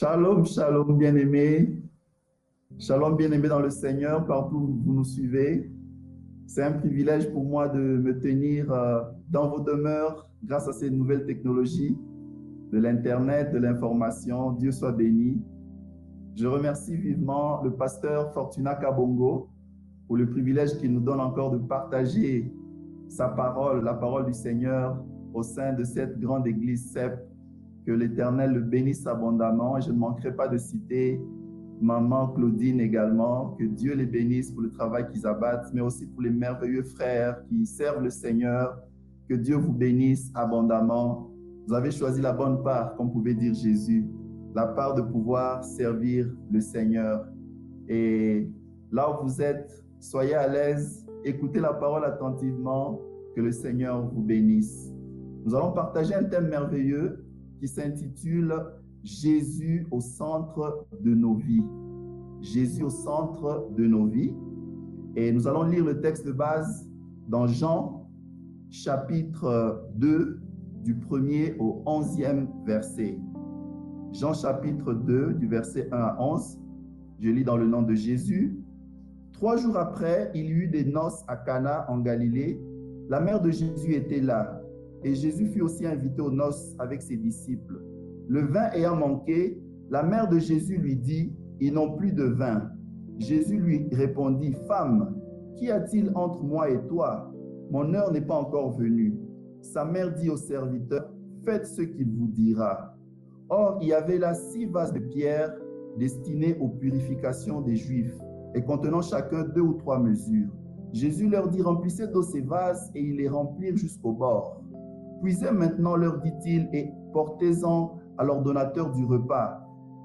Shalom, shalom, bien-aimés. Shalom, bien-aimés dans le Seigneur, partout où vous nous suivez. C'est un privilège pour moi de me tenir euh, dans vos demeures grâce à ces nouvelles technologies de l'Internet, de l'information. Dieu soit béni. Je remercie vivement le pasteur Fortuna Kabongo pour le privilège qu'il nous donne encore de partager sa parole, la parole du Seigneur au sein de cette grande église CEP. Que l'Éternel le bénisse abondamment. Je ne manquerai pas de citer maman Claudine également. Que Dieu les bénisse pour le travail qu'ils abattent, mais aussi pour les merveilleux frères qui servent le Seigneur. Que Dieu vous bénisse abondamment. Vous avez choisi la bonne part, comme pouvait dire Jésus, la part de pouvoir servir le Seigneur. Et là où vous êtes, soyez à l'aise, écoutez la parole attentivement, que le Seigneur vous bénisse. Nous allons partager un thème merveilleux qui s'intitule Jésus au centre de nos vies. Jésus au centre de nos vies. Et nous allons lire le texte de base dans Jean chapitre 2 du premier au onzième verset. Jean chapitre 2 du verset 1 à 11. Je lis dans le nom de Jésus. Trois jours après, il y eut des noces à Cana en Galilée. La mère de Jésus était là et Jésus fut aussi invité aux noces avec ses disciples. Le vin ayant manqué, la mère de Jésus lui dit, Ils n'ont plus de vin. Jésus lui répondit, Femme, qu'y a-t-il entre moi et toi? Mon heure n'est pas encore venue. Sa mère dit au serviteur, Faites ce qu'il vous dira. Or, il y avait là six vases de pierre destinés aux purifications des Juifs et contenant chacun deux ou trois mesures. Jésus leur dit, remplissez d'eau ces vases et ils les remplirent jusqu'au bord. Puisez maintenant, leur dit-il, et portez-en à l'ordonnateur du repas.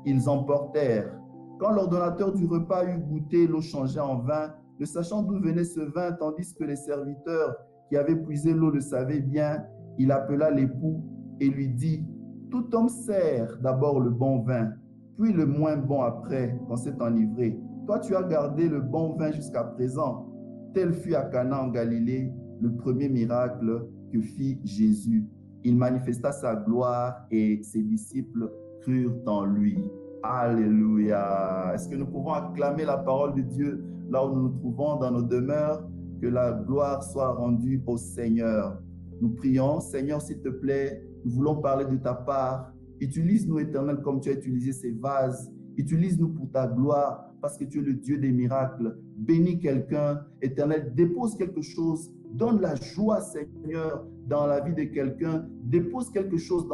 Ils emportèrent. Quand l'ordonnateur du repas eut goûté l'eau changée en vin, ne sachant d'où venait ce vin, tandis que les serviteurs qui avaient puisé l'eau le savaient bien, il appela l'époux et lui dit, Tout homme sert d'abord le bon vin, puis le moins bon après, quand c'est enivré. Toi, tu as gardé le bon vin jusqu'à présent. Tel fut à Cana en Galilée le premier miracle que fit Jésus. Il manifesta sa gloire et ses disciples crurent en lui. Alléluia. Est-ce que nous pouvons acclamer la parole de Dieu là où nous nous trouvons dans nos demeures? Que la gloire soit rendue au Seigneur. Nous prions, Seigneur, s'il te plaît, nous voulons parler de ta part. Utilise-nous, éternel, comme tu as utilisé ces vases. Utilise-nous pour ta gloire, parce que tu es le Dieu des miracles. Bénis quelqu'un, éternel, dépose quelque chose Donne la joie, Seigneur, dans la vie de quelqu'un. Dépose quelque chose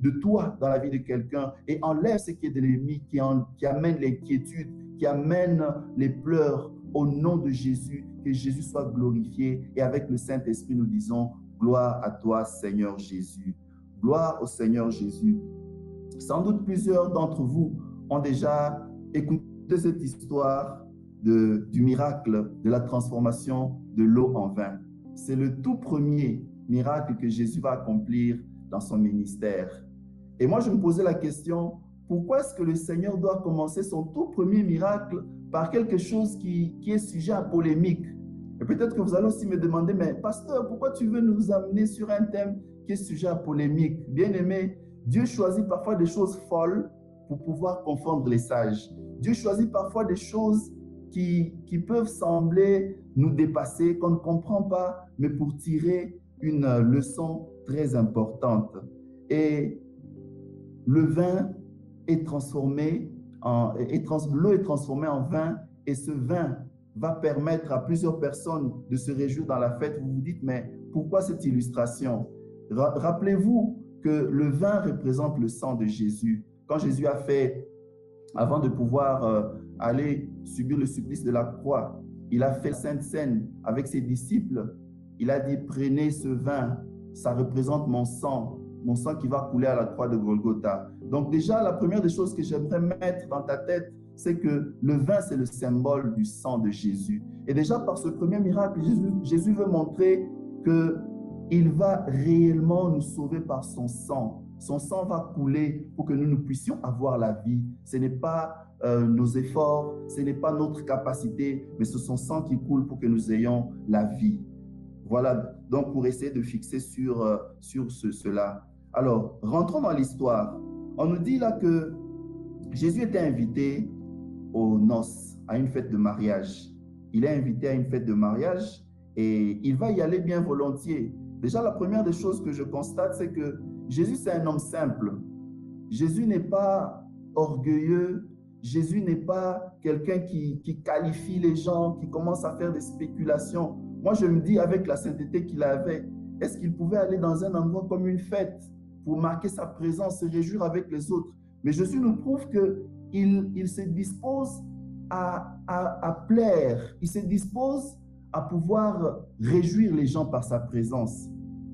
de toi dans la vie de quelqu'un et enlève ce qui est de l'ennemi, qui, qui amène l'inquiétude, qui amène les pleurs. Au nom de Jésus, que Jésus soit glorifié. Et avec le Saint-Esprit, nous disons, gloire à toi, Seigneur Jésus. Gloire au Seigneur Jésus. Sans doute plusieurs d'entre vous ont déjà écouté cette histoire du miracle de la transformation de l'eau en vin. C'est le tout premier miracle que Jésus va accomplir dans son ministère. Et moi, je me posais la question, pourquoi est-ce que le Seigneur doit commencer son tout premier miracle par quelque chose qui, est sujet à polémique? Et peut-être que vous allez aussi me demander, mais pasteur, pourquoi tu veux nous amener sur un thème qui est sujet à polémique? Bien aimé, Dieu choisit parfois des choses folles pour pouvoir confondre les sages. Dieu choisit parfois des choses qui, qui peuvent sembler nous dépasser, qu'on ne comprend pas, mais pour tirer une leçon très importante. Et le vin est transformé en, l'eau est transformée en vin et ce vin va permettre à plusieurs personnes de se réjouir dans la fête. Vous vous dites, mais pourquoi cette illustration? Rappelez-vous que le vin représente le sang de Jésus. Quand Jésus a fait, avant de pouvoir euh, aller subir le supplice de la croix, il a fait Sainte Seine avec ses disciples. Il a dit, prenez ce vin, ça représente mon sang, mon sang qui va couler à la croix de Golgotha. Donc déjà, la première des choses que j'aimerais mettre dans ta tête, c'est que le vin, c'est le symbole du sang de Jésus. Et déjà, par ce premier miracle, Jésus, Jésus veut montrer que il va réellement nous sauver par son sang. Son sang va couler pour que nous, nous puissions avoir la vie. Ce n'est pas euh, nos efforts, ce n'est pas notre capacité, mais ce sont sang qui coule pour que nous ayons la vie. Voilà, donc pour essayer de fixer sur, euh, sur ce, cela. Alors, rentrons dans l'histoire. On nous dit là que Jésus était invité aux noces, à une fête de mariage. Il est invité à une fête de mariage et il va y aller bien volontiers. Déjà, la première des choses que je constate, c'est que Jésus, c'est un homme simple. Jésus n'est pas orgueilleux. Jésus n'est pas quelqu'un qui, qui, qualifie les gens, qui commence à faire des spéculations. Moi, je me dis, avec la sainteté qu'il avait, est-ce qu'il pouvait aller dans un endroit comme une fête pour marquer sa présence, se réjouir avec les autres? Mais Jésus nous prouve qu'il il se dispose à, à, à plaire, il se dispose à pouvoir réjouir les gens par sa présence.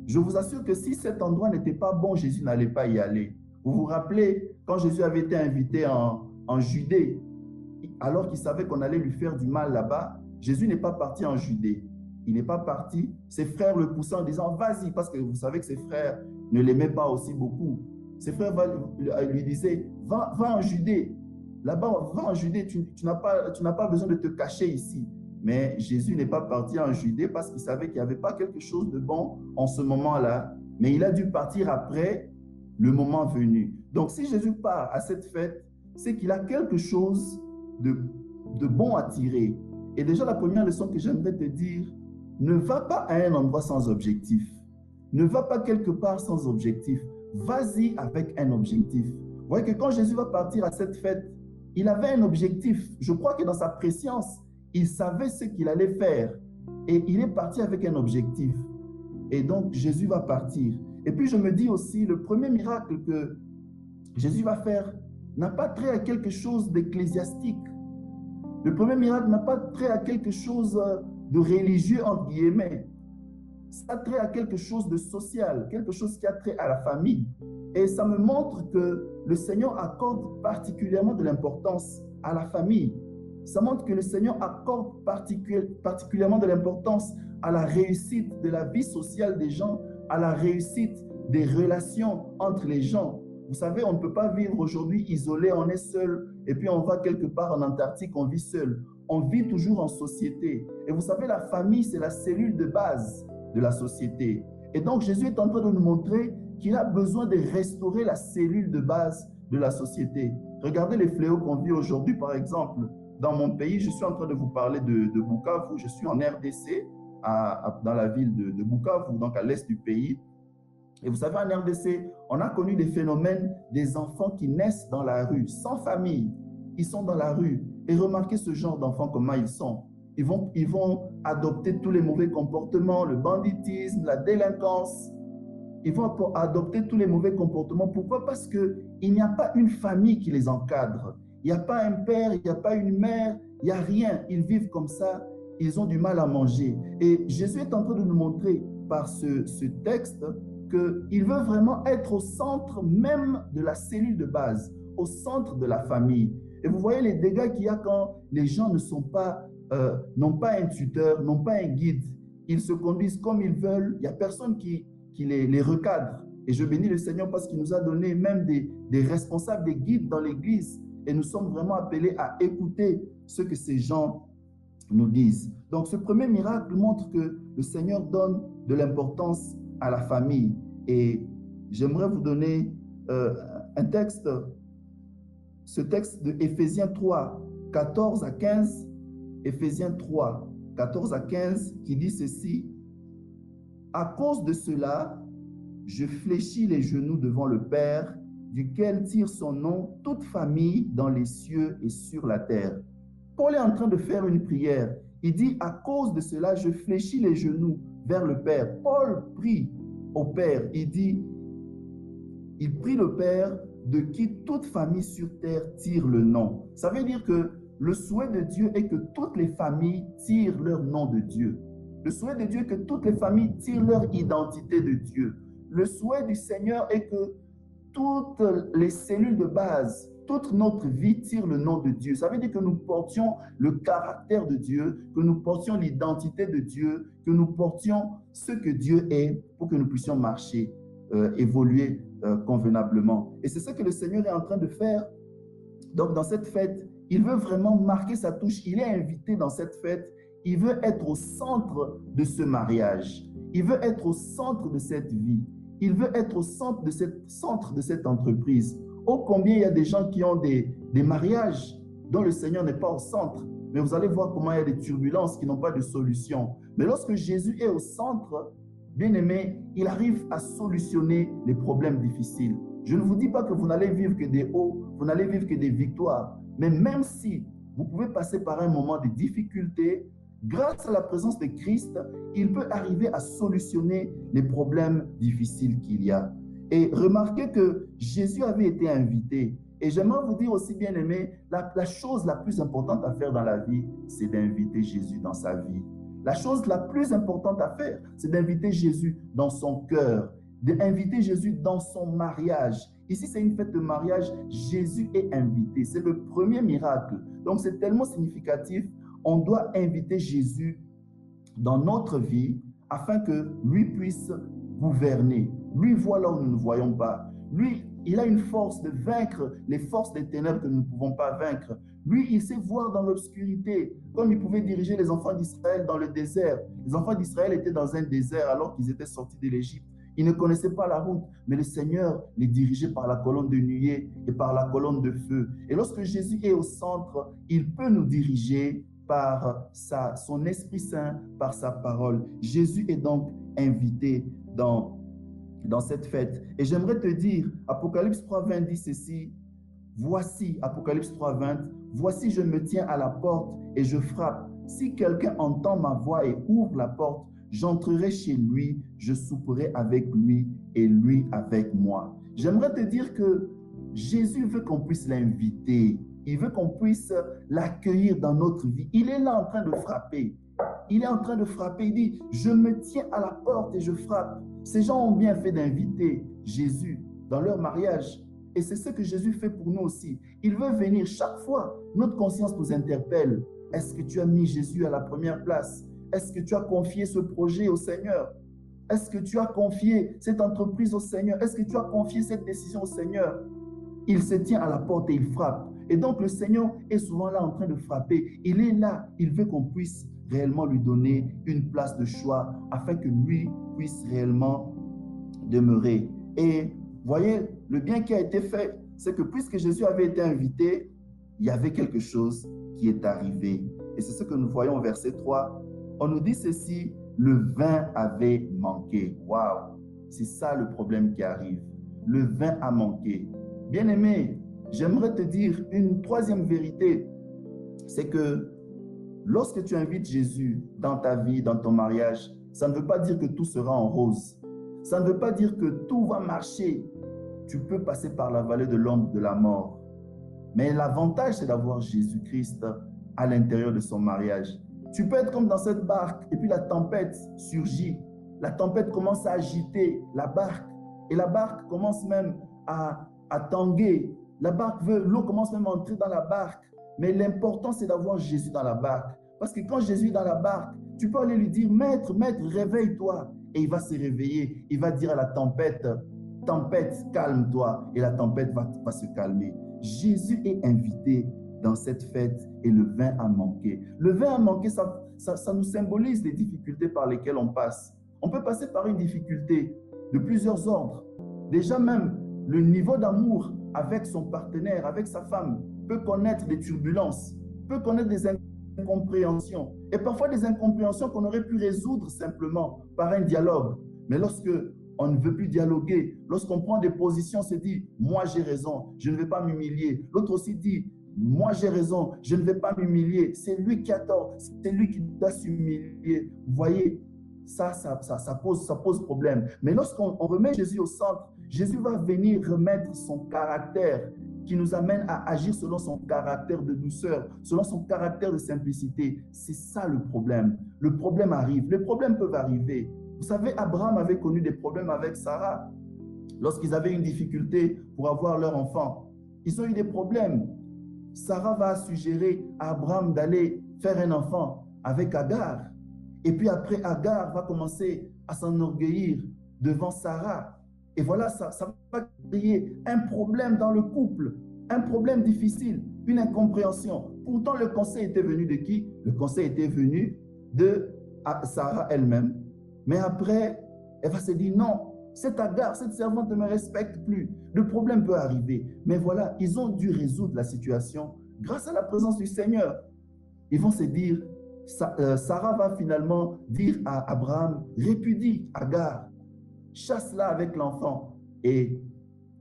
Je vous assure que si cet endroit n'était pas bon, Jésus n'allait pas y aller. Vous vous rappelez quand Jésus avait été invité en, en Judée, alors qu'il savait qu'on allait lui faire du mal là-bas, Jésus n'est pas parti en Judée. Il n'est pas parti. Ses frères le poussaient en disant, vas-y, parce que vous savez que ses frères ne l'aimaient pas aussi beaucoup. Ses frères lui disaient, va, va en Judée. Là-bas, va en Judée, tu, tu n'as pas, tu pas besoin de te cacher ici. Mais Jésus n'est pas parti en Judée parce qu'il savait qu'il n'y avait pas quelque chose de bon en ce moment-là. Mais il a dû partir après le moment venu. Donc si Jésus part à cette fête, c'est qu'il a quelque chose de, de bon à tirer. Et déjà, la première leçon que j'aimerais te dire, ne va pas à un endroit sans objectif. Ne va pas quelque part sans objectif. Vas-y avec un objectif. Vous voyez que quand Jésus va partir à cette fête, il avait un objectif. Je crois que dans sa préscience, il savait ce qu'il allait faire. Et il est parti avec un objectif. Et donc, Jésus va partir. Et puis, je me dis aussi, le premier miracle que Jésus va faire n'a pas trait à quelque chose d'ecclésiastique. Le premier miracle n'a pas trait à quelque chose de religieux, entre guillemets. Ça a trait à quelque chose de social, quelque chose qui a trait à la famille. Et ça me montre que le Seigneur accorde particulièrement de l'importance à la famille. Ça montre que le Seigneur accorde particulièrement de l'importance à la réussite de la vie sociale des gens, à la réussite des relations entre les gens. Vous savez, on ne peut pas vivre aujourd'hui isolé, on est seul, et puis on va quelque part en Antarctique, on vit seul. On vit toujours en société. Et vous savez, la famille, c'est la cellule de base de la société. Et donc Jésus est en train de nous montrer qu'il a besoin de restaurer la cellule de base de la société. Regardez les fléaux qu'on vit aujourd'hui, par exemple dans mon pays, je suis en train de vous parler de, de Bukavu. Je suis en RDC, dans la ville de, de Bukavu, donc à l'est du pays. Et vous savez, en RDC, on a connu des phénomènes des enfants qui naissent dans la rue, sans famille. Ils sont dans la rue. Et remarquez ce genre d'enfants, comment ils sont. Ils vont, ils vont adopter tous les mauvais comportements, le banditisme, la délinquance. Ils vont adopter tous les mauvais comportements. Pourquoi? Parce qu'il n'y a pas une famille qui les encadre. Il n'y a pas un père, il n'y a pas une mère, il n'y a rien. Ils vivent comme ça, ils ont du mal à manger. Et Jésus est en train de nous montrer par ce, ce texte qu'il veut vraiment être au centre même de la cellule de base, au centre de la famille. Et vous voyez les dégâts qu'il y a quand les gens ne sont pas, euh, n'ont pas un tuteur, n'ont pas un guide. Ils se conduisent comme ils veulent. Il n'y a personne qui, les, recadre. Et je bénis le Seigneur parce qu'il nous a donné même des responsables, des guides dans l'Église et nous sommes vraiment appelés à écouter ce que ces gens nous disent. Donc ce premier miracle montre que le Seigneur donne de l'importance à la famille. Et j'aimerais vous donner euh, un texte, ce texte de Éphésiens 3, 14 à 15. Éphésiens 3, 14 à 15, qui dit ceci. À cause de cela, je fléchis les genoux devant le Père duquel tire son nom toute famille dans les cieux et sur la terre. Paul est en train de faire une prière. Il dit, à cause de cela, je fléchis les genoux vers le Père. Paul prie au Père. Il dit, il prie le Père de qui toute famille sur terre tire le nom. Ça veut dire que le souhait de Dieu est que toutes les familles tirent leur nom de Dieu. Le souhait de Dieu est que toutes les familles tirent leur identité de Dieu. Le souhait du Seigneur est que toutes les cellules de base, toute notre vie tire le nom de Dieu. Ça veut dire que nous portions le caractère de Dieu, que nous portions l'identité de Dieu, que nous portions ce que Dieu est pour que nous puissions marcher, euh, évoluer euh, convenablement. Et c'est ce que le Seigneur est en train de faire. Donc dans cette fête, il veut vraiment marquer sa touche. Il est invité dans cette fête. Il veut être au centre de ce mariage. Il veut être au centre de cette vie. Il veut être au centre de cette, centre de cette entreprise. Ô combien il y a des gens qui ont des, des mariages dont le Seigneur n'est pas au centre. Mais vous allez voir comment il y a des turbulences qui n'ont pas de solution. Mais lorsque Jésus est au centre, bien aimé, il arrive à solutionner les problèmes difficiles. Je ne vous dis pas que vous n'allez vivre que des hauts, vous n'allez vivre que des victoires. Mais même si vous pouvez passer par un moment de difficulté, grâce à la présence de Christ, il peut arriver à solutionner les problèmes difficiles qu'il y a. Et remarquez que Jésus avait été invité. Et j'aimerais vous dire aussi, bien aimé, la, chose la plus importante à faire dans la vie, c'est d'inviter Jésus dans sa vie. La chose la plus importante à faire, c'est d'inviter Jésus dans son cœur, d'inviter Jésus dans son mariage. Ici, c'est une fête de mariage. Jésus est invité. C'est le premier miracle. Donc, c'est tellement significatif. On doit inviter Jésus dans notre vie afin que lui puisse gouverner. Lui voit là où nous ne voyons pas. Lui, il a une force de vaincre les forces des ténèbres que nous ne pouvons pas vaincre. Lui, il sait voir dans l'obscurité, comme il pouvait diriger les enfants d'Israël dans le désert. Les enfants d'Israël étaient dans un désert alors qu'ils étaient sortis de l'Égypte. Ils ne connaissaient pas la route, mais le Seigneur les dirigeait par la colonne de nuée et par la colonne de feu. Et lorsque Jésus est au centre, il peut nous diriger par sa, son Esprit Saint, par sa parole. Jésus est donc invité dans dans cette fête. Et j'aimerais te dire, Apocalypse 3, 20 dit ceci, voici, Apocalypse 3, 20, voici je me tiens à la porte et je frappe. Si quelqu'un entend ma voix et ouvre la porte, j'entrerai chez lui, je souperai avec lui et lui avec moi. J'aimerais te dire que Jésus veut qu'on puisse l'inviter. Il veut qu'on puisse l'accueillir dans notre vie. Il est là en train de frapper. Il est en train de frapper. Il dit, je me tiens à la porte et je frappe. Ces gens ont bien fait d'inviter Jésus dans leur mariage. Et c'est ce que Jésus fait pour nous aussi. Il veut venir chaque fois. Notre conscience nous interpelle. Est-ce que tu as mis Jésus à la première place? Est-ce que tu as confié ce projet au Seigneur? Est-ce que tu as confié cette entreprise au Seigneur? Est-ce que tu as confié cette décision au Seigneur? Il se tient à la porte et il frappe. Et donc le Seigneur est souvent là en train de frapper. Il est là. Il veut qu'on puisse réellement lui donner une place de choix afin que lui puisse réellement demeurer. Et voyez, le bien qui a été fait, c'est que puisque Jésus avait été invité, il y avait quelque chose qui est arrivé. Et c'est ce que nous voyons au verset 3. On nous dit ceci, le vin avait manqué. Waouh, c'est ça le problème qui arrive. Le vin a manqué. Bien aimé, j'aimerais te dire une troisième vérité, c'est que Lorsque tu invites Jésus dans ta vie, dans ton mariage, ça ne veut pas dire que tout sera en rose. Ça ne veut pas dire que tout va marcher. Tu peux passer par la vallée de l'ombre de la mort. Mais l'avantage, c'est d'avoir Jésus-Christ à l'intérieur de son mariage. Tu peux être comme dans cette barque et puis la tempête surgit. La tempête commence à agiter la barque et la barque commence même à, à tanguer. La barque veut, l'eau commence même à entrer dans la barque. Mais l'important, c'est d'avoir Jésus dans la barque. Parce que quand Jésus est dans la barque, tu peux aller lui dire, Maître, Maître, réveille-toi. Et il va se réveiller. Il va dire à la tempête, Tempête, calme-toi. Et la tempête va, se calmer. Jésus est invité dans cette fête et le vin a manqué. Le vin a manqué, ça, ça, ça nous symbolise les difficultés par lesquelles on passe. On peut passer par une difficulté de plusieurs ordres. Déjà même, le niveau d'amour avec son partenaire, avec sa femme, peut connaître des turbulences, peut connaître des et parfois des incompréhensions qu'on aurait pu résoudre simplement par un dialogue. Mais lorsque on ne veut plus dialoguer, lorsqu'on prend des positions, on se dit, moi j'ai raison, je ne vais pas m'humilier. L'autre aussi dit, moi j'ai raison, je ne vais pas m'humilier. C'est lui qui a tort, c'est lui qui doit s'humilier. Vous voyez, ça ça, ça, ça, pose, ça pose problème. Mais lorsqu'on remet Jésus au centre, Jésus va venir remettre son caractère qui nous amène à agir selon son caractère de douceur, selon son caractère de simplicité. C'est ça le problème. Le problème arrive. Les problèmes peuvent arriver. Vous savez, Abraham avait connu des problèmes avec Sarah lorsqu'ils avaient une difficulté pour avoir leur enfant. Ils ont eu des problèmes. Sarah va suggérer à Abraham d'aller faire un enfant avec Agar. Et puis après, Agar va commencer à s'enorgueillir devant Sarah. Et voilà, ça, ça va créer un problème dans le couple, un problème difficile, une incompréhension. Pourtant, le conseil était venu de qui? Le conseil était venu de Sarah elle-même. Mais après, elle va se dire non, cette Agar, cette servante ne me respecte plus. Le problème peut arriver. Mais voilà, ils ont dû résoudre la situation grâce à la présence du Seigneur. Ils vont se dire, euh, Sarah va finalement dire à Abraham, répudie Agar, chasse-la avec l'enfant. Et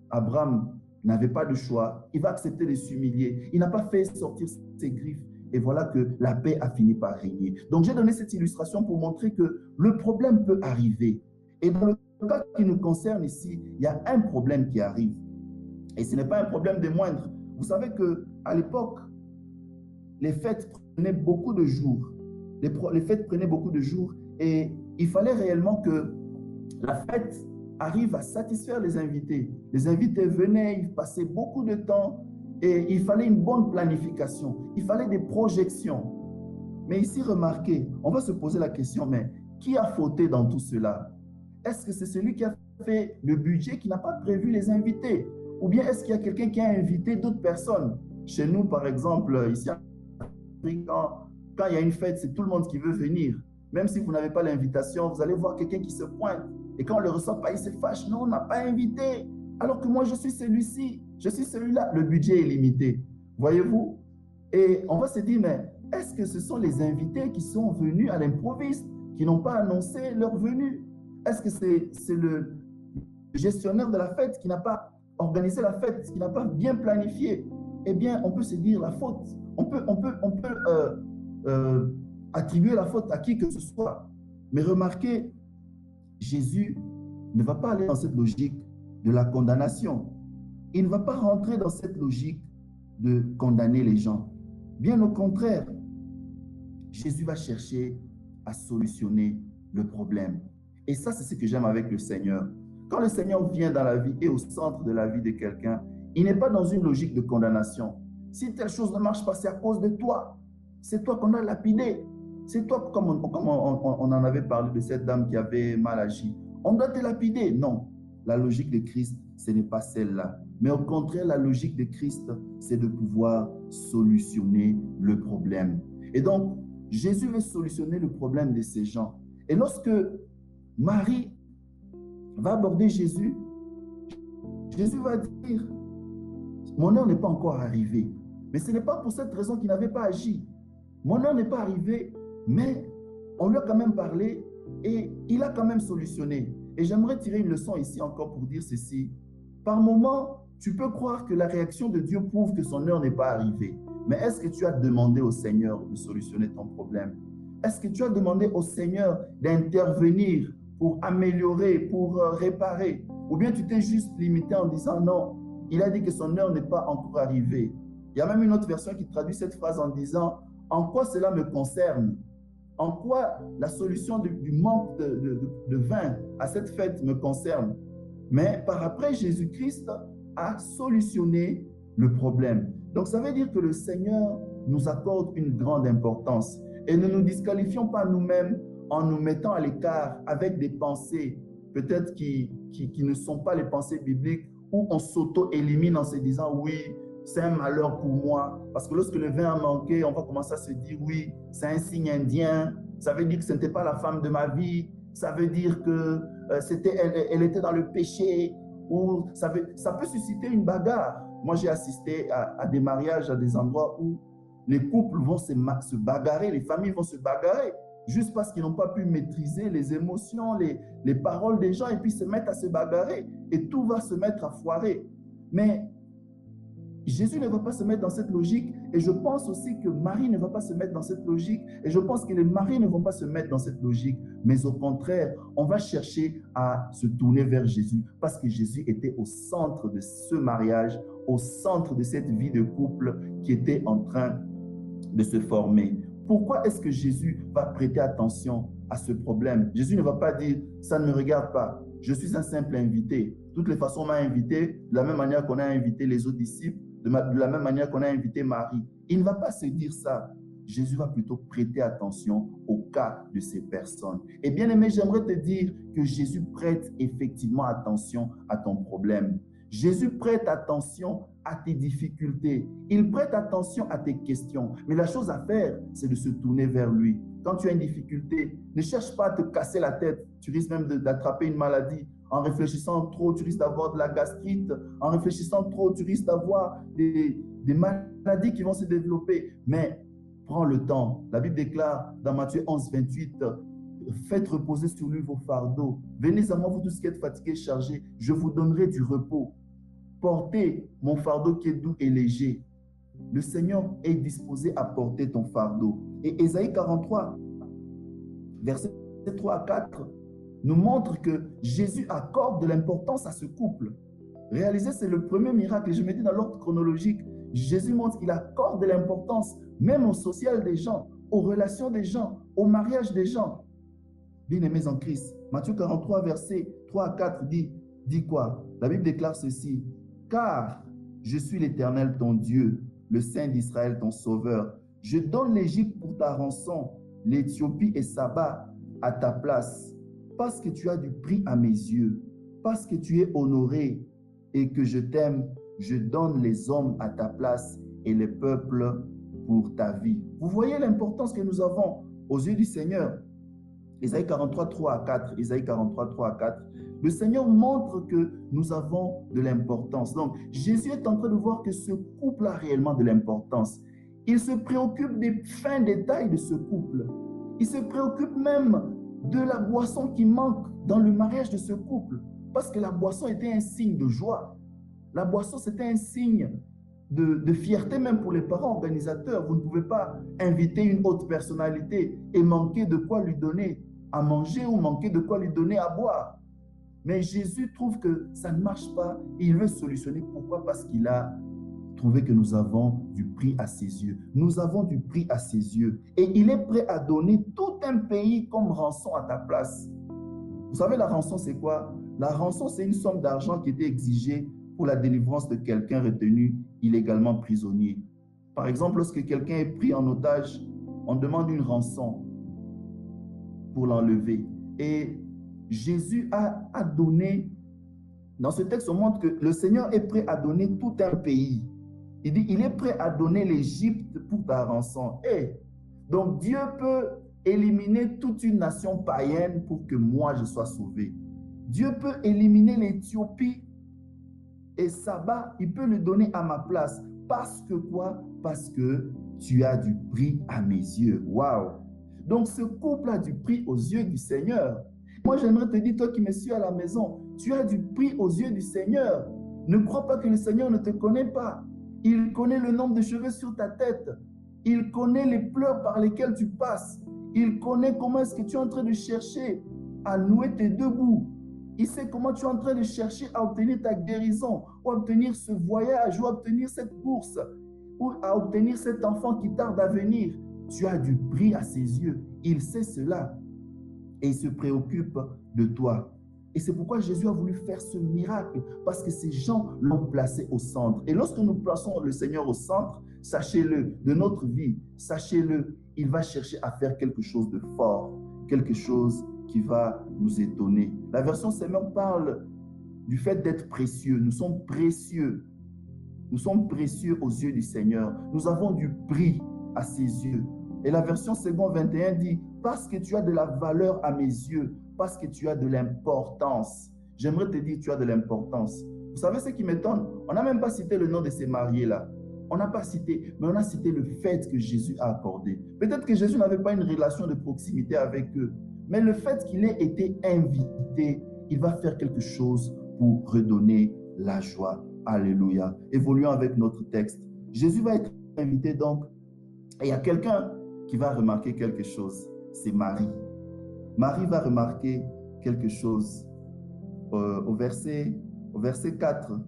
Abraham n'avait pas de choix. Il va accepter de s'humilier. Il n'a pas fait sortir ses griffes. Et voilà que la paix a fini par régner. Donc j'ai donné cette illustration pour montrer que le problème peut arriver. Et dans le cas qui nous concerne ici, il y a un problème qui arrive. Et ce n'est pas un problème des moindres. Vous savez que à l'époque, les fêtes prenaient beaucoup de jours. Les, les fêtes prenaient beaucoup de jours et il fallait réellement que la fête arrive à satisfaire les invités. Les invités venaient, ils passaient beaucoup de temps et il fallait une bonne planification. Il fallait des projections. Mais ici, remarquez, on va se poser la question, mais qui a fauté dans tout cela? Est-ce que c'est celui qui a fait le budget qui n'a pas prévu les invités? Ou bien est-ce qu'il y a quelqu'un qui a invité d'autres personnes? Chez nous, par exemple, ici, quand, quand il y a une fête, c'est tout le monde qui veut venir. Même si vous n'avez pas l'invitation, vous allez voir quelqu'un qui se pointe. Et quand on ne le reçoit pas, il se fâche. Non, on n'a pas invité. Alors que moi, je suis celui-ci. Je suis celui-là. Le budget est limité. Voyez-vous? Et on va se dire, mais est-ce que ce sont les invités qui sont venus à l'improviste, qui n'ont pas annoncé leur venue? Est-ce que c'est le gestionnaire de la fête qui n'a pas organisé la fête, qui n'a pas bien planifié? Eh bien, on peut se dire la faute. On peut, on peut, on peut euh, euh, attribuer la faute à qui que ce soit. Mais remarquez, Jésus ne va pas aller dans cette logique de la condamnation. Il ne va pas rentrer dans cette logique de condamner les gens. Bien au contraire, Jésus va chercher à solutionner le problème. Et ça, c'est ce que j'aime avec le Seigneur. Quand le Seigneur vient dans la vie et au centre de la vie de quelqu'un, il n'est pas dans une logique de condamnation. Si telle chose ne marche pas, c'est à cause de toi. C'est toi qu'on a lapidé. C'est toi, comme, on, en avait parlé de cette dame qui avait mal agi. On doit te lapider. Non. La logique de Christ, ce n'est pas celle-là. Mais au contraire, la logique de Christ, c'est de pouvoir solutionner le problème. Et donc, Jésus veut solutionner le problème de ces gens. Et lorsque Marie va aborder Jésus, Jésus va dire, mon heure n'est pas encore arrivée. Mais ce n'est pas pour cette raison qu'il n'avait pas agi. Mon heure n'est pas arrivée, mais on lui a quand même parlé et il a quand même solutionné. Et j'aimerais tirer une leçon ici encore pour dire ceci. Par moment, tu peux croire que la réaction de Dieu prouve que son heure n'est pas arrivée. Mais est-ce que tu as demandé au Seigneur de solutionner ton problème? Est-ce que tu as demandé au Seigneur d'intervenir pour améliorer, pour euh, réparer? Ou bien tu t'es juste limité en disant non, il a dit que son heure n'est pas encore arrivée. Il y a même une autre version qui traduit cette phrase en disant en quoi cela me concerne? En quoi la solution du, manque de, vin à cette fête me concerne? Mais par après, Jésus-Christ a solutionné le problème. Donc ça veut dire que le Seigneur nous accorde une grande importance et ne nous disqualifions pas nous-mêmes en nous mettant à l'écart avec des pensées peut-être qui, qui, qui, ne sont pas les pensées bibliques ou on s'auto-élimine en se disant oui, c'est un malheur pour moi. Parce que lorsque le vin a manqué, on va commencer à se dire, oui, c'est un signe indien. Ça veut dire que ce n'était pas la femme de ma vie. Ça veut dire que euh, c'était, elle, était dans le péché. Ou ça, veut, ça peut susciter une bagarre. Moi, j'ai assisté à, des mariages, à des endroits où les couples vont se, se bagarrer, les familles vont se bagarrer, juste parce qu'ils n'ont pas pu maîtriser les émotions, les, les paroles des gens, et puis se mettre à se bagarrer. Et tout va se mettre à foirer. Mais Jésus ne va pas se mettre dans cette logique et je pense aussi que Marie ne va pas se mettre dans cette logique et je pense que les maris ne vont pas se mettre dans cette logique, mais au contraire, on va chercher à se tourner vers Jésus parce que Jésus était au centre de ce mariage, au centre de cette vie de couple qui était en train de se former. Pourquoi est-ce que Jésus va prêter attention à ce problème? Jésus ne va pas dire, ça ne me regarde pas, je suis un simple invité. De toutes les façons, on m'a invité de la même manière qu'on a invité les autres disciples de, la même manière qu'on a invité Marie. Il ne va pas se dire ça. Jésus va plutôt prêter attention au cas de ces personnes. Et bien aimé, j'aimerais te dire que Jésus prête effectivement attention à ton problème. Jésus prête attention à tes difficultés. Il prête attention à tes questions. Mais la chose à faire, c'est de se tourner vers lui. Quand tu as une difficulté, ne cherche pas à te casser la tête. Tu risques même d'attraper une maladie En réfléchissant trop, tu risques d'avoir de la gastrite. En réfléchissant trop, tu risques d'avoir des, maladies qui vont se développer. Mais prends le temps. La Bible déclare dans Matthieu 11, 28, faites reposer sur lui vos fardeaux. Venez à moi, vous tous qui êtes fatigués, chargés, je vous donnerai du repos. Portez mon fardeau qui est doux et léger. Le Seigneur est disposé à porter ton fardeau. Et Ésaïe 43, versets 3 à 4, nous montre que Jésus accorde de l'importance à ce couple. Réaliser, c'est le premier miracle. Je me dis dans l'ordre chronologique, Jésus montre qu'il accorde de l'importance même au social des gens, aux relations des gens, au mariage des gens. Bien-aimés en Christ, Matthieu 43, verset 3 à 4 dit, dit quoi? La Bible déclare ceci. Car je suis l'Éternel ton Dieu, le Saint d'Israël ton Sauveur. Je donne l'Égypte pour ta rançon, l'Éthiopie et Saba à ta place, parce que tu as du prix à mes yeux, parce que tu es honoré et que je t'aime, je donne les hommes à ta place et les peuples pour ta vie. Vous voyez l'importance que nous avons aux yeux du Seigneur. Isaïe 43, 3 à 4. Isaïe 43, 3 à 4. Le Seigneur montre que nous avons de l'importance. Donc, Jésus est en train de voir que ce couple a réellement de l'importance. Il se préoccupe des fins détails de ce couple. Il se préoccupe même de la boisson qui manque dans le mariage de ce couple. Parce que la boisson était un signe de joie. La boisson, c'était un signe de, fierté même pour les parents organisateurs. Vous ne pouvez pas inviter une autre personnalité et manquer de quoi lui donner à manger ou manquer de quoi lui donner à boire. Mais Jésus trouve que ça ne marche pas il veut solutionner. Pourquoi? Parce qu'il a trouvé que nous avons du prix à ses yeux. Nous avons du prix à ses yeux. Et il est prêt à donner tout un pays comme rançon à ta place. Vous savez, la rançon, c'est quoi? La rançon, c'est une somme d'argent qui était exigée pour la délivrance de quelqu'un retenu illégalement prisonnier. Par exemple, lorsque quelqu'un est pris en otage, on demande une rançon pour l'enlever. Et Jésus a, donné, dans ce texte, on montre que le Seigneur est prêt à donner tout un pays. Il dit, il est prêt à donner l'Égypte pour ta rançon. Et donc Dieu peut éliminer toute une nation païenne pour que moi je sois sauvé. Dieu peut éliminer l'Éthiopie et Saba, il peut le donner à ma place. Parce que quoi? Parce que tu as du prix à mes yeux. Waouh Donc ce couple a du prix aux yeux du Seigneur. Moi, j'aimerais te dire, toi qui me suis à la maison, tu as du prix aux yeux du Seigneur. Ne crois pas que le Seigneur ne te connaît pas. Il connaît le nombre de cheveux sur ta tête. Il connaît les pleurs par lesquelles tu passes. Il connaît comment est-ce que tu es en train de chercher à nouer tes deux bouts. Il sait comment tu es en train de chercher à obtenir ta guérison, ou obtenir ce voyage, ou obtenir cette course, ou à obtenir cet enfant qui tarde à venir. Tu as du prix à ses yeux. Il sait cela. Et il se préoccupe de toi. Et c'est pourquoi Jésus a voulu faire ce miracle, parce que ces gens l'ont placé au centre. Et lorsque nous plaçons le Seigneur au centre, sachez-le, de notre vie, sachez-le, il va chercher à faire quelque chose de fort, quelque chose qui va nous étonner. La version Seigneur parle du fait d'être précieux. Nous sommes précieux. Nous sommes précieux aux yeux du Seigneur. Nous avons du prix à ses yeux. Et la version second 21 dit, parce que tu as de la valeur à mes yeux, parce que tu as de l'importance. J'aimerais te dire, tu as de l'importance. Vous savez ce qui m'étonne? On n'a même pas cité le nom de ces mariés-là. On n'a pas cité, mais on a cité le fait que Jésus a accordé. Peut-être que Jésus n'avait pas une relation de proximité avec eux, mais le fait qu'il ait été invité, il va faire quelque chose pour redonner la joie. Alléluia. Évoluons avec notre texte. Jésus va être invité donc. Et il y a quelqu'un qui va remarquer quelque chose. C'est Marie. Marie va remarquer quelque chose euh, au, verset, au verset 4.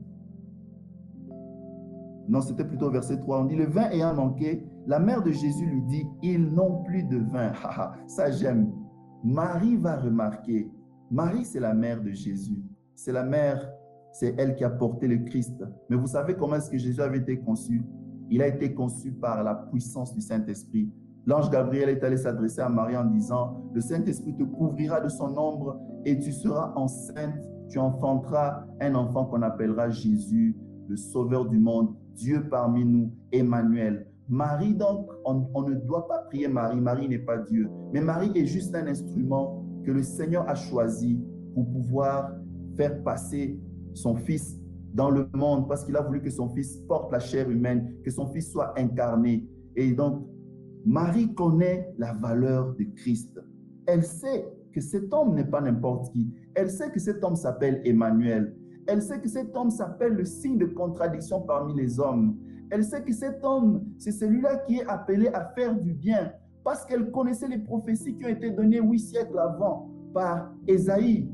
Non, c'était plutôt au verset 3. On dit, le vin ayant manqué, la mère de Jésus lui dit, ils n'ont plus de vin. Ça j'aime. Marie va remarquer, Marie c'est la mère de Jésus, c'est la mère, c'est elle qui a porté le Christ. Mais vous savez comment est-ce que Jésus avait été conçu? Il a été conçu par la puissance du Saint-Esprit. L'ange Gabriel est allé s'adresser à Marie en disant, le Saint-Esprit te couvrira de son ombre et tu seras enceinte, tu enfanteras un enfant qu'on appellera Jésus, le Sauveur du monde, Dieu parmi nous, Emmanuel. Marie, donc, on, ne doit pas prier Marie. Marie n'est pas Dieu. Mais Marie est juste un instrument que le Seigneur a choisi pour pouvoir faire passer son fils dans le monde parce qu'il a voulu que son fils porte la chair humaine, que son fils soit incarné. Et donc, Marie connaît la valeur de Christ. Elle sait que cet homme n'est pas n'importe qui. Elle sait que cet homme s'appelle Emmanuel. Elle sait que cet homme s'appelle le signe de contradiction parmi les hommes. Elle sait que cet homme, c'est celui-là qui est appelé à faire du bien parce qu'elle connaissait les prophéties qui ont été données huit siècles avant par Esaïe.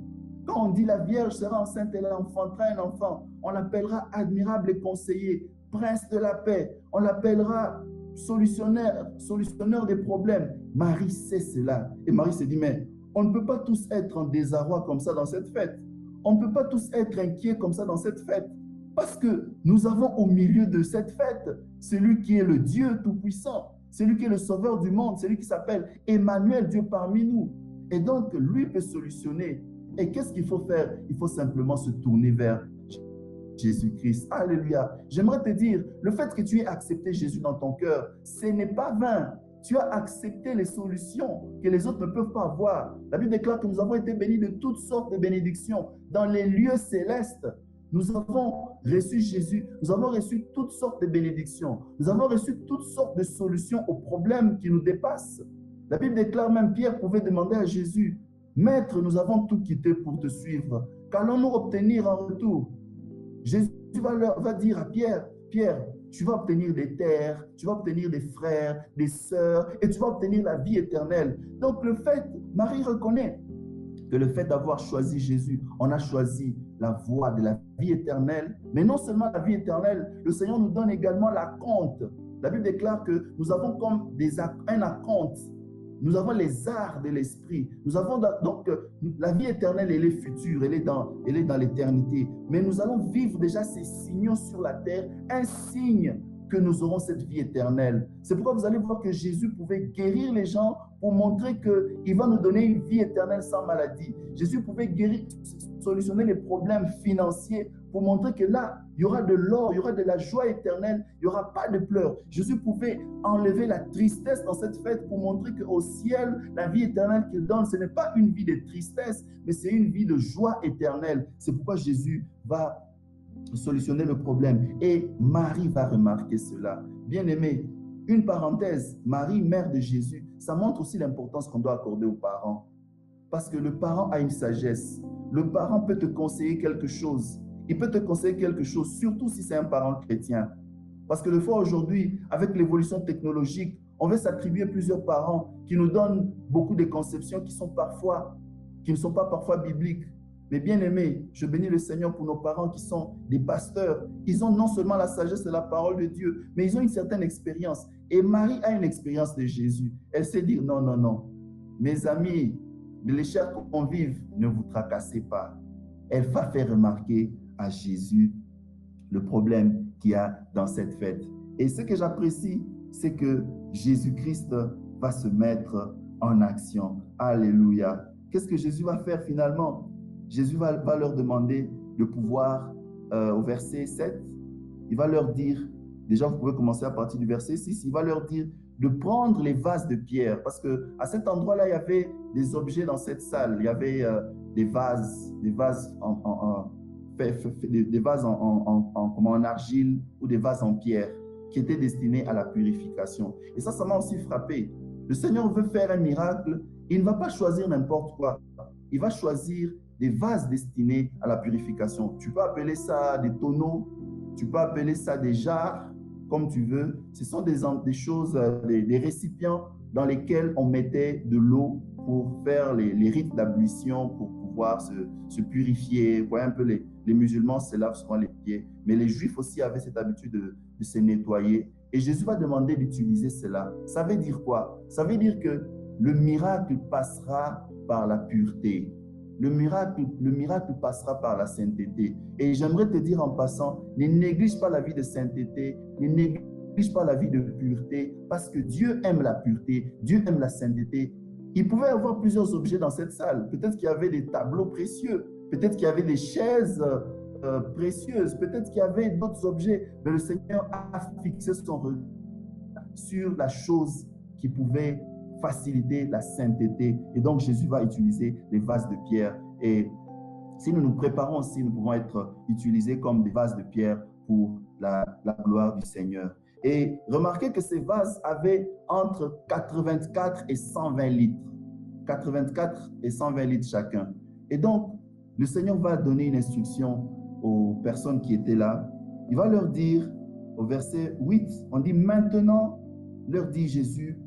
Quand on dit la Vierge sera enceinte, elle enfantera un enfant, on l'appellera admirable et conseiller, prince de la paix, on l'appellera solutionnaire, solutionneur des problèmes. Marie sait cela. Et Marie se dit, mais on ne peut pas tous être en désarroi comme ça dans cette fête. On ne peut pas tous être inquiets comme ça dans cette fête. Parce que nous avons au milieu de cette fête celui qui est le Dieu Tout-Puissant, celui qui est le Sauveur du monde, celui qui s'appelle Emmanuel, Dieu parmi nous. Et donc, lui peut solutionner. Et qu'est-ce qu'il faut faire? Il faut simplement se tourner vers Jésus-Christ. Alléluia. J'aimerais te dire, le fait que tu aies accepté Jésus dans ton cœur, ce n'est pas vain. Tu as accepté les solutions que les autres ne peuvent pas avoir. La Bible déclare que nous avons été bénis de toutes sortes de bénédictions dans les lieux célestes. Nous avons reçu Jésus, nous avons reçu toutes sortes de bénédictions, nous avons reçu toutes sortes de solutions aux problèmes qui nous dépassent. La Bible déclare même, Pierre pouvait demander à Jésus, Maître, nous avons tout quitté pour te suivre. Qu'allons-nous obtenir en retour? Jésus va, leur, va dire à Pierre, Pierre, tu vas obtenir des terres, tu vas obtenir des frères, des sœurs, et tu vas obtenir la vie éternelle. Donc le fait, Marie reconnaît que le fait d'avoir choisi Jésus, on a choisi la voie de la vie éternelle. Mais non seulement la vie éternelle, le Seigneur nous donne également la. La Bible déclare que nous avons comme des, un acompte nous avons les arts de l'esprit. Nous avons donc euh, la vie éternelle, elle est future, elle est dans, elle est dans l'éternité. Mais nous allons vivre déjà ces signaux sur la terre, un signe que nous aurons cette vie éternelle. C'est pourquoi vous allez voir que Jésus pouvait guérir les gens pour montrer qu'il va nous donner une vie éternelle sans maladie. Jésus pouvait guérir, solutionner les problèmes financiers pour montrer que là, il y aura de l'or, il y aura de la joie éternelle, il n'y aura pas de pleurs. Jésus pouvait enlever la tristesse dans cette fête pour montrer qu'au ciel, la vie éternelle qu'il donne, ce n'est pas une vie de tristesse, mais c'est une vie de joie éternelle. C'est pourquoi Jésus va solutionner le problème. Et Marie va remarquer cela. Bien aimé, une parenthèse, Marie, mère de Jésus, ça montre aussi l'importance qu'on doit accorder aux parents. Parce que le parent a une sagesse. Le parent peut te conseiller quelque chose il peut te conseiller quelque chose, surtout si c'est un parent chrétien. Parce que le fois aujourd'hui, avec l'évolution technologique, on veut s'attribuer plusieurs parents qui nous donnent beaucoup de conceptions qui sont parfois, qui ne sont pas parfois bibliques. Mais bien aimés, je bénis le Seigneur pour nos parents qui sont des pasteurs. Ils ont non seulement la sagesse de la parole de Dieu, mais ils ont une certaine expérience. Et Marie a une expérience de Jésus. Elle sait dire non, non, non. Mes amis, les chers convives, ne vous tracassez pas. Elle va faire remarquer à Jésus le problème qu'il y a dans cette fête. Et ce que j'apprécie, c'est que Jésus-Christ va se mettre en action. Alléluia. Qu'est-ce que Jésus va faire finalement? Jésus va, leur demander le pouvoir euh, au verset 7. Il va leur dire, déjà vous pouvez commencer à partir du verset 6, il va leur dire de prendre les vases de pierre. Parce que à cet endroit-là, il y avait des objets dans cette salle. Il y avait euh, des vases, des vases en, en, des, vases en, argile ou des vases en pierre qui étaient destinés à la purification. Et ça, ça m'a aussi frappé. Le Seigneur veut faire un miracle. Il ne va pas choisir n'importe quoi. Il va choisir des vases destinés à la purification. Tu peux appeler ça des tonneaux, tu peux appeler ça des jarres, comme tu veux. Ce sont des, choses, euh, des, des, récipients dans lesquels on mettait de l'eau pour faire les, les rites d'ablution, pour pouvoir se, purifier. Vous voyez un peu les, les musulmans se lavent souvent les pieds, mais les juifs aussi avaient cette habitude de, se nettoyer. Et Jésus va demander d'utiliser cela. Ça veut dire quoi? Ça veut dire que le miracle passera par la pureté. Le miracle, le miracle passera par la sainteté. Et j'aimerais te dire en passant, ne néglige pas la vie de sainteté, ne néglige pas la vie de pureté, parce que Dieu aime la pureté, Dieu aime la sainteté. Il pouvait y avoir plusieurs objets dans cette salle. Peut-être qu'il y avait des tableaux précieux, Peut-être qu'il y avait des chaises euh, précieuses, peut-être qu'il y avait d'autres objets, mais le Seigneur a fixé son regard sur la chose qui pouvait faciliter la sainteté. Et donc Jésus va utiliser les vases de pierre. Et Si nous nous préparons aussi, nous pouvons être utilisés comme des vases de pierre pour la, la gloire du Seigneur. Et remarquez que ces vases avaient entre 84 et 120 litres. 84 et 120 litres chacun. Et donc, le Seigneur va donner une instruction aux personnes qui étaient là. Il va leur dire, au verset 8, on dit maintenant, leur dit Jésus,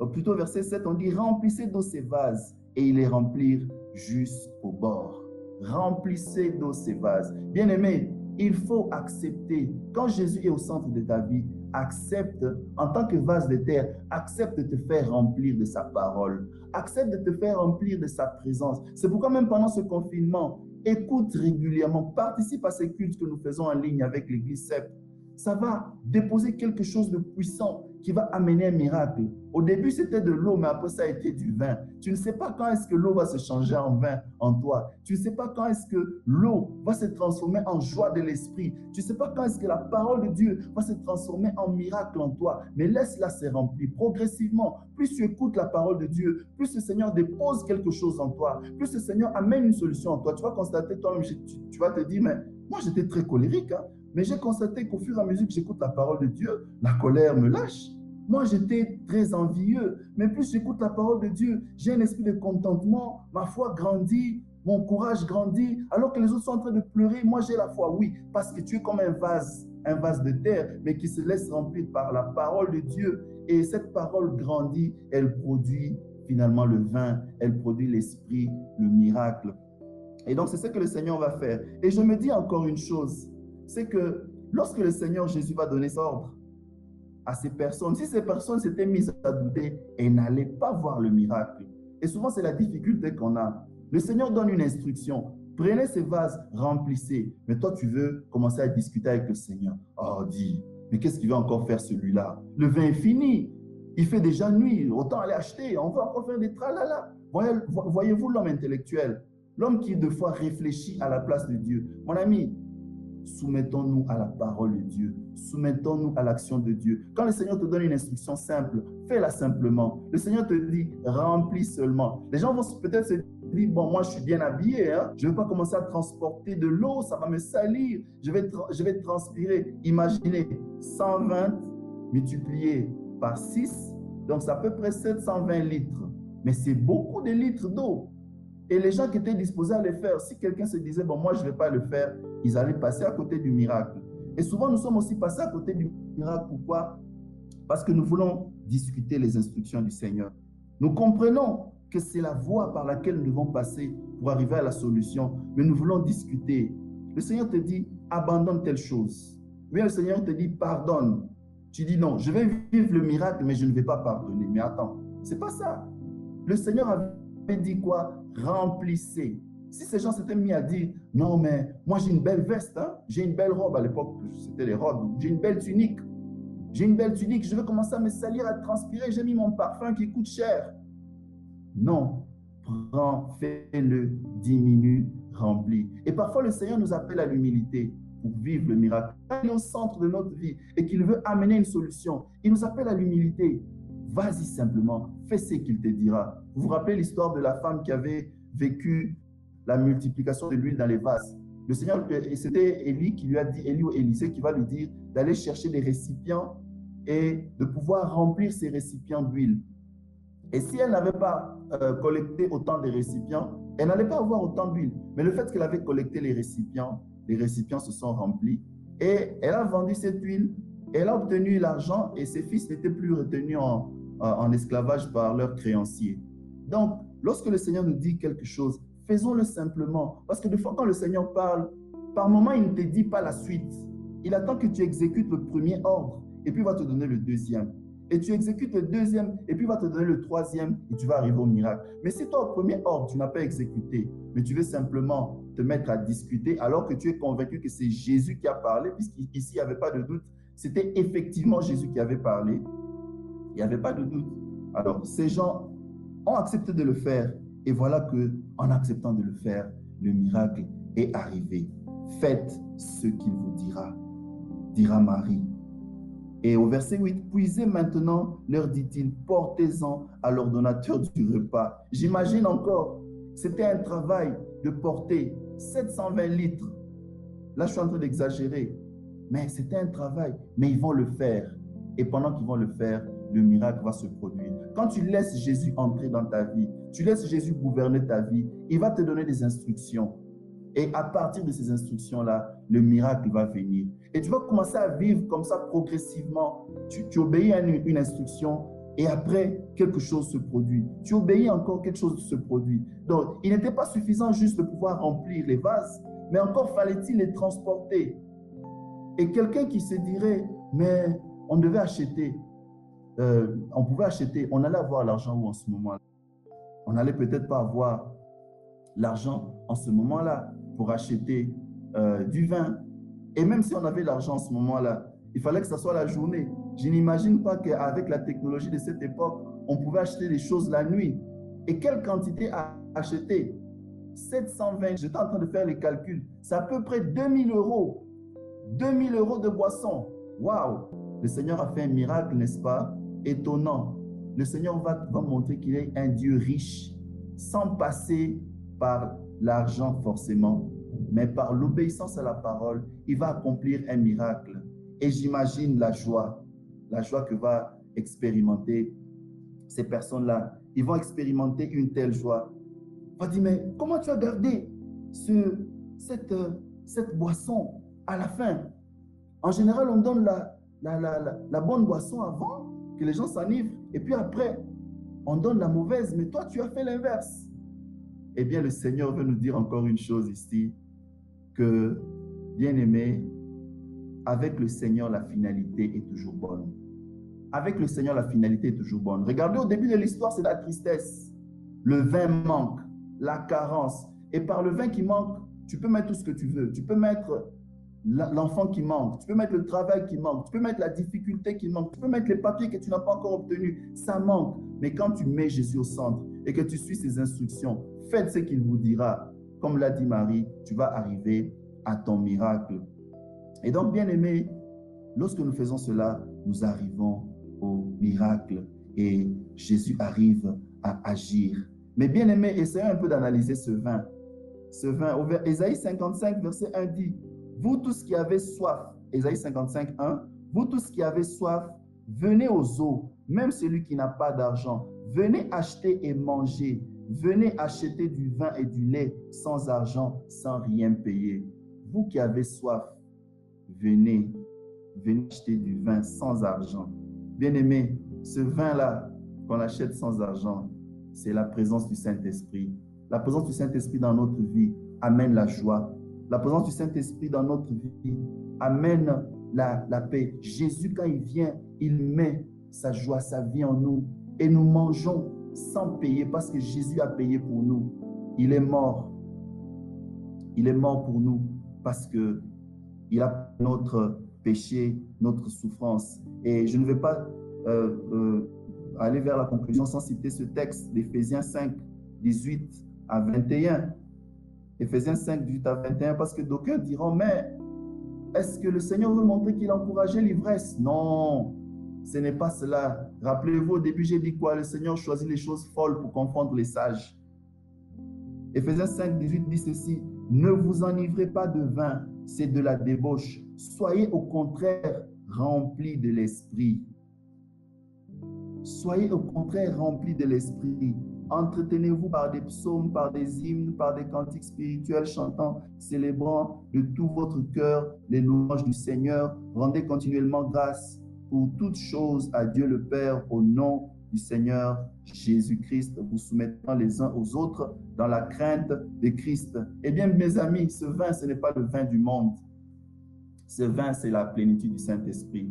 ou plutôt verset 7, on dit remplissez d'eau ces vases et ils les remplirent jusqu'au bord. Remplissez d'eau ces vases. Bien aimé, il faut accepter, quand Jésus est au centre de ta vie, accepte, en tant que vase de terre, accepte de te faire remplir de sa parole. Accepte de te faire remplir de sa présence. C'est pourquoi même pendant ce confinement, écoute régulièrement, participe à ces cultes que nous faisons en ligne avec l'Église CEP ça va déposer quelque chose de puissant qui va amener un miracle. Au début, c'était de l'eau, mais après, ça a été du vin. Tu ne sais pas quand est-ce que l'eau va se changer en vin en toi. Tu ne sais pas quand est-ce que l'eau va se transformer en joie de l'esprit. Tu ne sais pas quand est-ce que la parole de Dieu va se transformer en miracle en toi. Mais laisse-la se remplir progressivement. Plus tu écoutes la parole de Dieu, plus le Seigneur dépose quelque chose en toi, plus le Seigneur amène une solution en toi. Tu vas constater toi-même, tu, vas te dire, mais moi j'étais très colérique. Hein? Mais j'ai constaté qu'au fur et à mesure que j'écoute la parole de Dieu, la colère me lâche. Moi, j'étais très envieux, mais plus j'écoute la parole de Dieu, j'ai un esprit de contentement, ma foi grandit, mon courage grandit, alors que les autres sont en train de pleurer, moi j'ai la foi, oui, parce que tu es comme un vase, un vase de terre, mais qui se laisse remplir par la parole de Dieu. Et cette parole grandit, elle produit finalement le vin, elle produit l'esprit, le miracle. Et donc c'est ce que le Seigneur va faire. Et je me dis encore une chose, c'est que lorsque le Seigneur Jésus va donner ordre à ces personnes, si ces personnes s'étaient mises à douter et n'allaient pas voir le miracle, et souvent c'est la difficulté qu'on a, le Seigneur donne une instruction, prenez ces vases, remplissez, mais toi tu veux commencer à discuter avec le Seigneur. Oh, dis, mais qu'est-ce qu'il va encore faire celui-là? Le vin est fini, il fait déjà nuit, autant aller acheter, on va encore faire des tralala. Voyez-vous l'homme intellectuel, l'homme qui de fois réfléchit à la place de Dieu. Mon ami, Soumettons-nous à la parole de Dieu. Soumettons-nous à l'action de Dieu. Quand le Seigneur te donne une instruction simple, fais-la simplement. Le Seigneur te dit, remplis seulement. Les gens vont peut-être se dire, bon, moi je suis bien habillé, hein. je ne vais pas commencer à transporter de l'eau, ça va me salir, je vais, je vais transpirer. Imaginez, 120 multiplié par 6, donc c'est à peu près 720 litres. Mais c'est beaucoup de litres d'eau. Et les gens qui étaient disposés à le faire, si quelqu'un se disait, bon, moi, je ne vais pas le faire, ils allaient passer à côté du miracle. Et souvent, nous sommes aussi passés à côté du miracle. Pourquoi? Parce que nous voulons discuter les instructions du Seigneur. Nous comprenons que c'est la voie par laquelle nous devons passer pour arriver à la solution, mais nous voulons discuter. Le Seigneur te dit, abandonne telle chose. Oui, le Seigneur te dit, pardonne. Tu dis non, je vais vivre le miracle, mais je ne vais pas pardonner. Mais attends, c'est pas ça. Le Seigneur avait dit quoi? Remplissez. Si ces gens s'étaient mis à dire, non, mais moi j'ai une belle veste, hein, j'ai une belle robe, à l'époque c'était les robes, j'ai une belle tunique, j'ai une belle tunique, je vais commencer à me salir, à transpirer, j'ai mis mon parfum qui coûte cher. Non, prends, fais-le, diminue, remplis. Et parfois le Seigneur nous appelle à l'humilité pour vivre le miracle. Il est au centre de notre vie et qu'il veut amener une solution. Il nous appelle à l'humilité. Vas-y simplement, fais ce qu'il te dira. Vous vous rappelez l'histoire de la femme qui avait vécu la multiplication de l'huile dans les vases? Le Seigneur, et c'était Élie qui lui a dit, Élie ou Élisée qui va lui dire d'aller chercher des récipients et de pouvoir remplir ces récipients d'huile. Et si elle n'avait pas euh, collecté autant de récipients, elle n'allait pas avoir autant d'huile. Mais le fait qu'elle avait collecté les récipients, les récipients se sont remplis et elle a vendu cette huile, elle a obtenu l'argent et ses fils n'étaient plus retenus en, en esclavage par leurs créanciers. Donc, lorsque le Seigneur nous dit quelque chose, faisons-le simplement. Parce que de fois, quand le Seigneur parle, par moment, il ne te dit pas la suite. Il attend que tu exécutes le premier ordre et puis il va te donner le deuxième. Et tu exécutes le deuxième et puis il va te donner le troisième et tu vas arriver au miracle. Mais si toi, au premier ordre, tu n'as pas exécuté, mais tu veux simplement te mettre à discuter alors que tu es convaincu que c'est Jésus qui a parlé, puisqu'ici, il n'y avait pas de doute, c'était effectivement Jésus qui avait parlé, il n'y avait pas de doute. Alors, ces gens ont accepté de le faire. Et voilà que, en acceptant de le faire, le miracle est arrivé. Faites ce qu'il vous dira, dira Marie. Et au verset 8, puisez maintenant, leur dit-il, portez-en à l'ordonnateur du repas. J'imagine encore, c'était un travail de porter 720 litres. Là, je suis en train d'exagérer. Mais c'était un travail. Mais ils vont le faire. Et pendant qu'ils vont le faire, le miracle va se produire. Quand tu laisses Jésus entrer dans ta vie, tu laisses Jésus gouverner ta vie, il va te donner des instructions. Et à partir de ces instructions-là, le miracle va venir. Et tu vas commencer à vivre comme ça progressivement. Tu, obéis à une, instruction et après, quelque chose se produit. Tu obéis encore, quelque chose se produit. Donc, il n'était pas suffisant juste de pouvoir remplir les vases, mais encore fallait-il les transporter. Et quelqu'un qui se dirait, mais on devait acheter, euh, on pouvait acheter, on allait avoir l'argent où en ce moment-là? On n'allait peut-être pas avoir l'argent en ce moment-là pour acheter euh, du vin. Et même si on avait l'argent en ce moment-là, il fallait que ce soit la journée. Je n'imagine pas qu'avec la technologie de cette époque, on pouvait acheter des choses la nuit. Et quelle quantité acheter? 720, j'étais en train de faire les calculs, c'est à peu près 2000 euros. 2000 euros de boisson. Waouh! Le Seigneur a fait un miracle, n'est-ce pas? Étonnant. Le Seigneur va, va montrer qu'il est un Dieu riche, sans passer par l'argent forcément, mais par l'obéissance à la parole, il va accomplir un miracle. Et j'imagine la joie, la joie que va expérimenter ces personnes-là. Ils vont expérimenter une telle joie. On va dire, mais comment tu as gardé ce, cette, cette boisson à la fin? En général, on donne la, la, bonne boisson avant que les gens s'enivrent. Et puis après, on donne la mauvaise. Mais toi, tu as fait l'inverse. Eh bien, le Seigneur veut nous dire encore une chose ici, que, bien aimé, avec le Seigneur, la finalité est toujours bonne. Avec le Seigneur, la finalité est toujours bonne. Regardez, au début de l'histoire, c'est la tristesse. Le vin manque, la carence. Et par le vin qui manque, tu peux mettre tout ce que tu veux. Tu peux mettre l'enfant qui manque, tu peux mettre le travail qui manque, tu peux mettre la difficulté qui manque, tu peux mettre les papiers que tu n'as pas encore obtenus. Ça manque. Mais quand tu mets Jésus au centre et que tu suis ses instructions, faites ce qu'il vous dira. Comme l'a dit Marie, tu vas arriver à ton miracle. Et donc, bien aimé, lorsque nous faisons cela, nous arrivons au miracle et Jésus arrive à agir. Mais bien aimé, essayons un peu d'analyser ce vin. Ce vin, Ésaïe 55, verset 1 dit, vous tous qui avez soif, Ésaïe 55, 1, vous tous qui avez soif, venez aux eaux, même celui qui n'a pas d'argent, venez acheter et manger. Venez acheter du vin et du lait sans argent, sans rien payer. Vous qui avez soif, venez, venez acheter du vin sans argent. Bien-aimé, ce vin-là qu'on achète sans argent, c'est la présence du Saint-Esprit. La présence du Saint-Esprit dans notre vie amène la joie. La présence du Saint-Esprit dans notre vie amène la, la paix. Jésus, quand il vient, il met sa joie, sa vie en nous. Et nous mangeons sans payer parce que Jésus a payé pour nous. Il est mort. Il est mort pour nous parce que il a notre péché, notre souffrance. Et je ne vais pas euh, euh, aller vers la conclusion sans citer ce texte d'Éphésiens 5, 18 à 21. Éphésiens 5, 18 à 21, parce que d'aucuns diront, mais est-ce que le Seigneur veut montrer qu'il encourageait l'ivresse? Non, ce n'est pas cela. Rappelez-vous, au début, j'ai dit quoi? Le Seigneur choisit les choses folles pour confondre les sages. Éphésiens 5, 18 dit ceci. Ne vous enivrez pas de vin, c'est de la débauche. Soyez au contraire remplis de l'esprit. Soyez au contraire remplis de l'esprit. Entretenez-vous par des psaumes, par des hymnes, par des cantiques spirituels chantant, célébrant de tout votre cœur les louanges du Seigneur. Rendez continuellement grâce pour toutes choses à Dieu le Père au nom du Seigneur Jésus-Christ, vous soumettant les uns aux autres dans la crainte de Christ. Eh bien, mes amis, ce vin, ce n'est pas le vin du monde. Ce vin, c'est la plénitude du Saint-Esprit.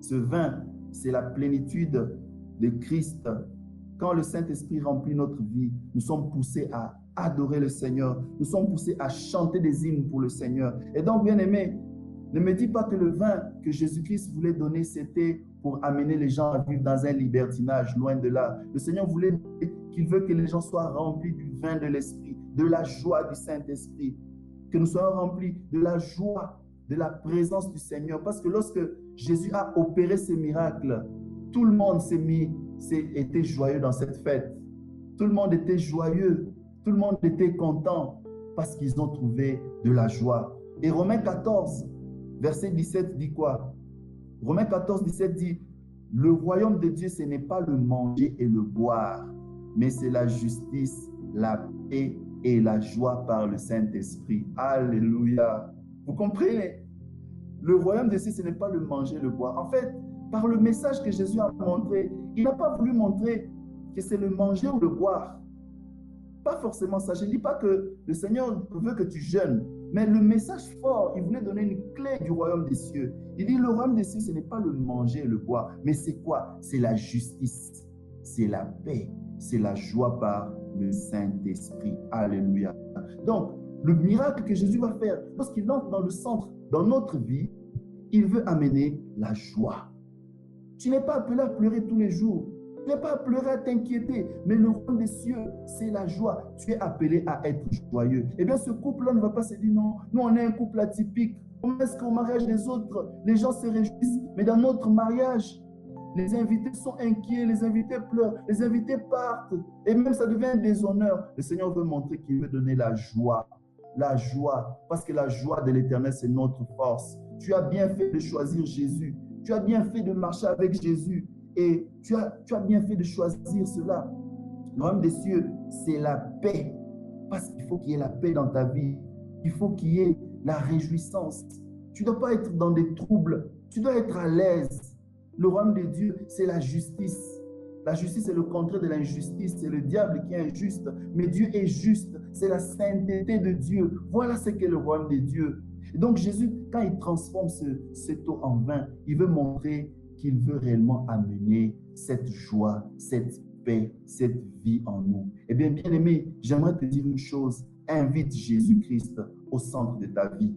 Ce vin, c'est la plénitude de Christ. Quand le Saint-Esprit remplit notre vie, nous sommes poussés à adorer le Seigneur. Nous sommes poussés à chanter des hymnes pour le Seigneur. Et donc, bien aimé, ne me dis pas que le vin que Jésus-Christ voulait donner, c'était pour amener les gens à vivre dans un libertinage, loin de là. Le Seigneur voulait qu'il veut que les gens soient remplis du vin de l'Esprit, de la joie du Saint-Esprit, que nous soyons remplis de la joie, de la présence du Seigneur. Parce que lorsque Jésus a opéré ces miracles, tout le monde s'est mis, était joyeux dans cette fête. Tout le monde était joyeux, tout le monde était content. parce qu'ils ont trouvé de la joie. Et Romains 14, verset 17 dit quoi? Romains 14, 17 dit, le royaume de Dieu, ce n'est pas le manger et le boire, mais c'est la justice, la paix et la joie par le Saint-Esprit. Alléluia. Vous comprenez? Le royaume de Dieu, ce n'est pas le manger et le boire. En fait, par le message que Jésus a montré, il n'a pas voulu montrer que c'est le manger ou le boire. Pas forcément ça. Je ne dis pas que le Seigneur veut que tu jeûnes, mais le message fort, il voulait donner une clé du royaume des cieux. Il dit, le royaume des cieux, ce n'est pas le manger et le boire, mais c'est quoi? C'est la justice, c'est la paix, c'est la joie par le Saint-Esprit. Alléluia. Donc, le miracle que Jésus va faire, lorsqu'il entre dans le centre, dans notre vie, il veut amener la joie. Tu n'es pas appelé à pleurer tous les jours. Tu n'es pas appelé à t'inquiéter. Mais le royaume des cieux, c'est la joie. Tu es appelé à être joyeux. Eh bien, ce couple-là ne va pas se dire non. Nous, on est un couple atypique. Comment est-ce qu'au mariage des autres, les gens se réjouissent? Mais dans notre mariage, les invités sont inquiets, les invités pleurent, les invités partent. Et même ça devient un déshonneur. Le Seigneur veut montrer qu'il veut donner la joie. La joie. Parce que la joie de l'éternel, c'est notre force. Tu as bien fait de choisir Jésus. Tu as bien fait de marcher avec Jésus et tu as, tu as bien fait de choisir cela. Le royaume des cieux, c'est la paix. Parce qu'il faut qu'il y ait la paix dans ta vie. Il faut qu'il y ait la réjouissance. Tu ne dois pas être dans des troubles. Tu dois être à l'aise. Le royaume de Dieu, c'est la justice. La justice est le contraire de l'injustice. C'est le diable qui est injuste. Mais Dieu est juste. C'est la sainteté de Dieu. Voilà ce qu'est le royaume de Dieu. Donc Jésus, quand il transforme ce, cette eau en vin, il veut montrer qu'il veut réellement amener cette joie, cette paix, cette vie en nous. Eh bien, bien aimé, j'aimerais te dire une chose. Invite Jésus-Christ au centre de ta vie.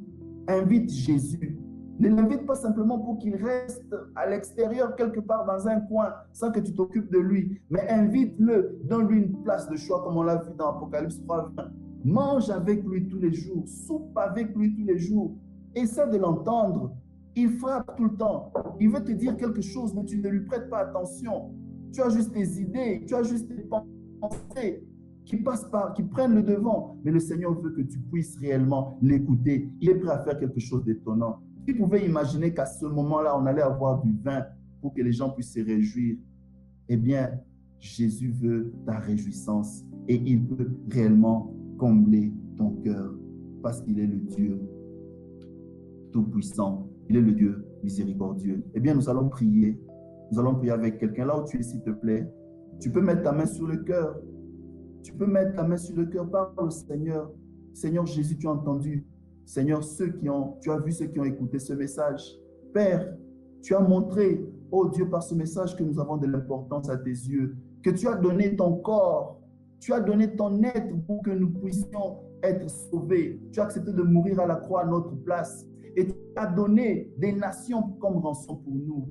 Invite Jésus. Ne l'invite pas simplement pour qu'il reste à l'extérieur, quelque part dans un coin, sans que tu t'occupes de lui, mais invite-le, donne-lui une place de choix, comme on l'a vu dans Apocalypse 3, Mange avec lui tous les jours, soupe avec lui tous les jours. Essaie de l'entendre. Il frappe tout le temps. Il veut te dire quelque chose, mais tu ne lui prêtes pas attention. Tu as juste des idées, tu as juste des pensées qui passent par, qui prennent le devant. Mais le Seigneur veut que tu puisses réellement l'écouter. Il est prêt à faire quelque chose d'étonnant. Tu pouvais imaginer qu'à ce moment-là, on allait avoir du vin pour que les gens puissent se réjouir. Eh bien, Jésus veut ta réjouissance et il peut réellement combler ton cœur parce qu'il est le Dieu tout-puissant. Il est le Dieu miséricordieux. Eh bien, nous allons prier. Nous allons prier avec quelqu'un. Là où tu es, s'il te plaît, tu peux mettre ta main sur le cœur. Tu peux mettre ta main sur le cœur. Parle au Seigneur. Seigneur Jésus, tu as entendu. Seigneur, ceux qui ont, tu as vu ceux qui ont écouté ce message. Père, tu as montré, oh Dieu, par ce message que nous avons de l'importance à tes yeux, que tu as donné ton corps tu as donné ton être pour que nous puissions être sauvés. Tu as accepté de mourir à la croix à notre place. Et tu as donné des nations comme rançon pour nous.